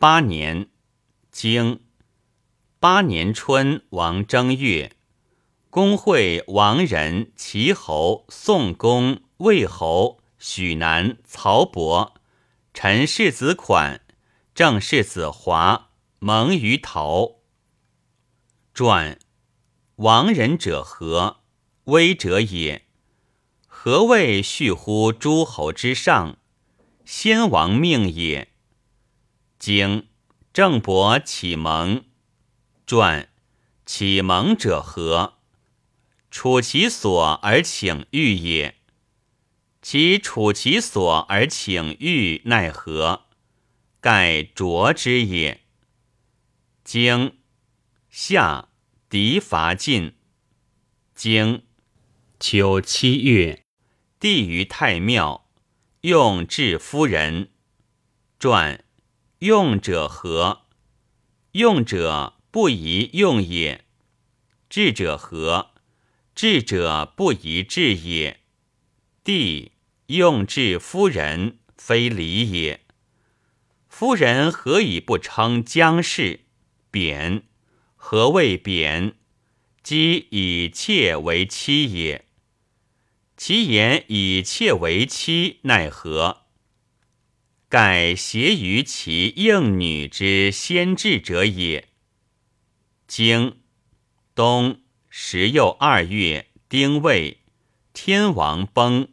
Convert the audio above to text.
八年，经八年春，王正月，公会王仁、齐侯、宋公、魏侯、许南、曹伯、陈世子款、郑世子华蒙于陶。传王仁者何？威者也。何谓续乎诸侯之上？先王命也。经郑伯启蒙传启蒙者何？处其所而请欲也。其处其所而请欲奈何？盖卓之也。经夏狄伐晋。经秋七月，帝于太庙，用治夫人。传。用者何？用者不宜用也。智者何？智者不宜智也。帝用治夫人，非礼也。夫人何以不称姜氏？贬。何谓贬？即以妾为妻也。其言以妾为妻，奈何？盖挟于其应女之先至者也。经冬十又二月，丁未，天王崩。